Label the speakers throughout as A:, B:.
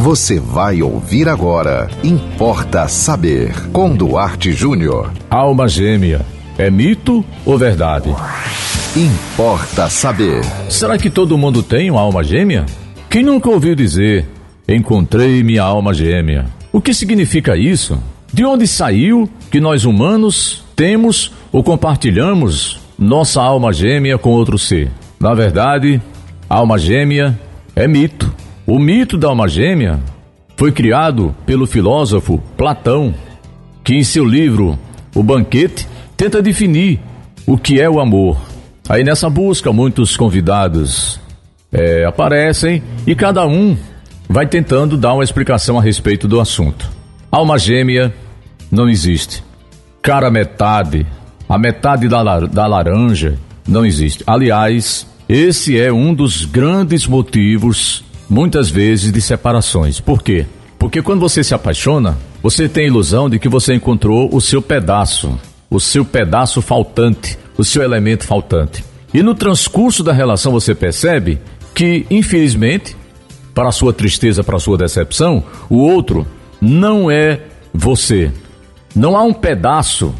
A: Você vai ouvir agora. Importa saber. Com Duarte Júnior.
B: Alma gêmea. É mito ou verdade?
A: Importa saber.
B: Será que todo mundo tem uma alma gêmea? Quem nunca ouviu dizer: Encontrei minha alma gêmea? O que significa isso? De onde saiu que nós humanos temos ou compartilhamos nossa alma gêmea com outro ser? Na verdade, alma gêmea é mito. O mito da alma gêmea foi criado pelo filósofo Platão, que em seu livro O Banquete tenta definir o que é o amor. Aí nessa busca, muitos convidados é, aparecem e cada um vai tentando dar uma explicação a respeito do assunto. Alma gêmea não existe. Cara metade, a metade da, da laranja não existe. Aliás, esse é um dos grandes motivos muitas vezes de separações. Por quê? Porque quando você se apaixona, você tem a ilusão de que você encontrou o seu pedaço, o seu pedaço faltante, o seu elemento faltante. E no transcurso da relação você percebe que, infelizmente, para sua tristeza, para sua decepção, o outro não é você. Não há um pedaço,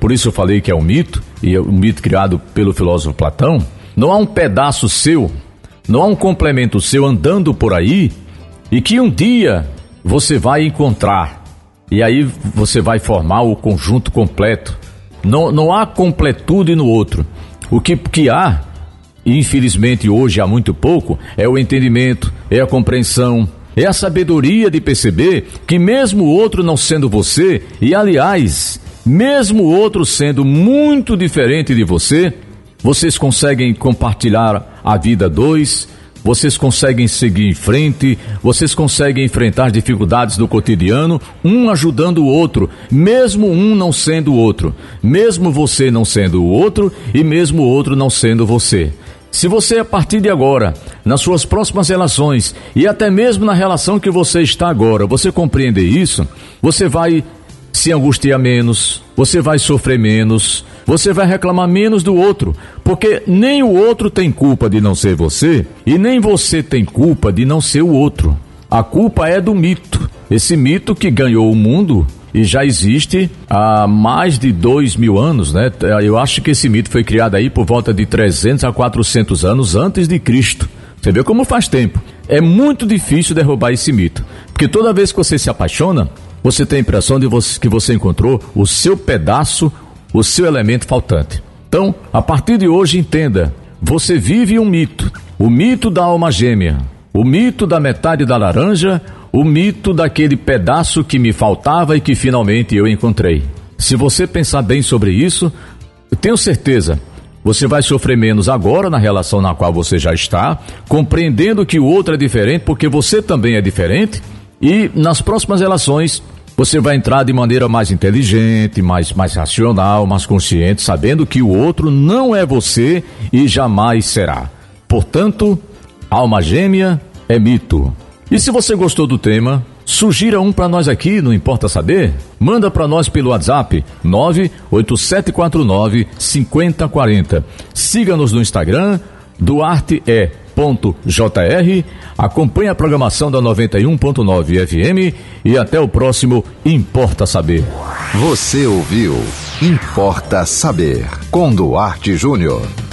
B: por isso eu falei que é um mito, e é um mito criado pelo filósofo Platão, não há um pedaço seu não há um complemento seu andando por aí e que um dia você vai encontrar. E aí você vai formar o conjunto completo. Não, não há completude no outro. O que, que há, infelizmente hoje há muito pouco, é o entendimento, é a compreensão, é a sabedoria de perceber que mesmo o outro não sendo você, e aliás, mesmo o outro sendo muito diferente de você, vocês conseguem compartilhar a vida dois, vocês conseguem seguir em frente, vocês conseguem enfrentar dificuldades do cotidiano, um ajudando o outro, mesmo um não sendo o outro, mesmo você não sendo o outro e mesmo o outro não sendo você. Se você, a partir de agora, nas suas próximas relações e até mesmo na relação que você está agora, você compreender isso, você vai se angustiar menos, você vai sofrer menos, você vai reclamar menos do outro, porque nem o outro tem culpa de não ser você e nem você tem culpa de não ser o outro. A culpa é do mito, esse mito que ganhou o mundo e já existe há mais de dois mil anos, né? Eu acho que esse mito foi criado aí por volta de 300 a 400 anos antes de Cristo. Você vê como faz tempo. É muito difícil derrubar esse mito, porque toda vez que você se apaixona, você tem a impressão de você, que você encontrou o seu pedaço o seu elemento faltante. Então, a partir de hoje, entenda: você vive um mito, o mito da alma gêmea, o mito da metade da laranja, o mito daquele pedaço que me faltava e que finalmente eu encontrei. Se você pensar bem sobre isso, eu tenho certeza, você vai sofrer menos agora na relação na qual você já está, compreendendo que o outro é diferente porque você também é diferente, e nas próximas relações você vai entrar de maneira mais inteligente, mais, mais racional, mais consciente, sabendo que o outro não é você e jamais será. Portanto, alma gêmea é mito. E se você gostou do tema, sugira um para nós aqui, não importa saber? Manda para nós pelo WhatsApp 98749 5040. Siga-nos no Instagram, Duarte é jr Acompanhe a programação da 91.9 FM e até o próximo Importa Saber.
A: Você ouviu Importa Saber com Duarte Júnior.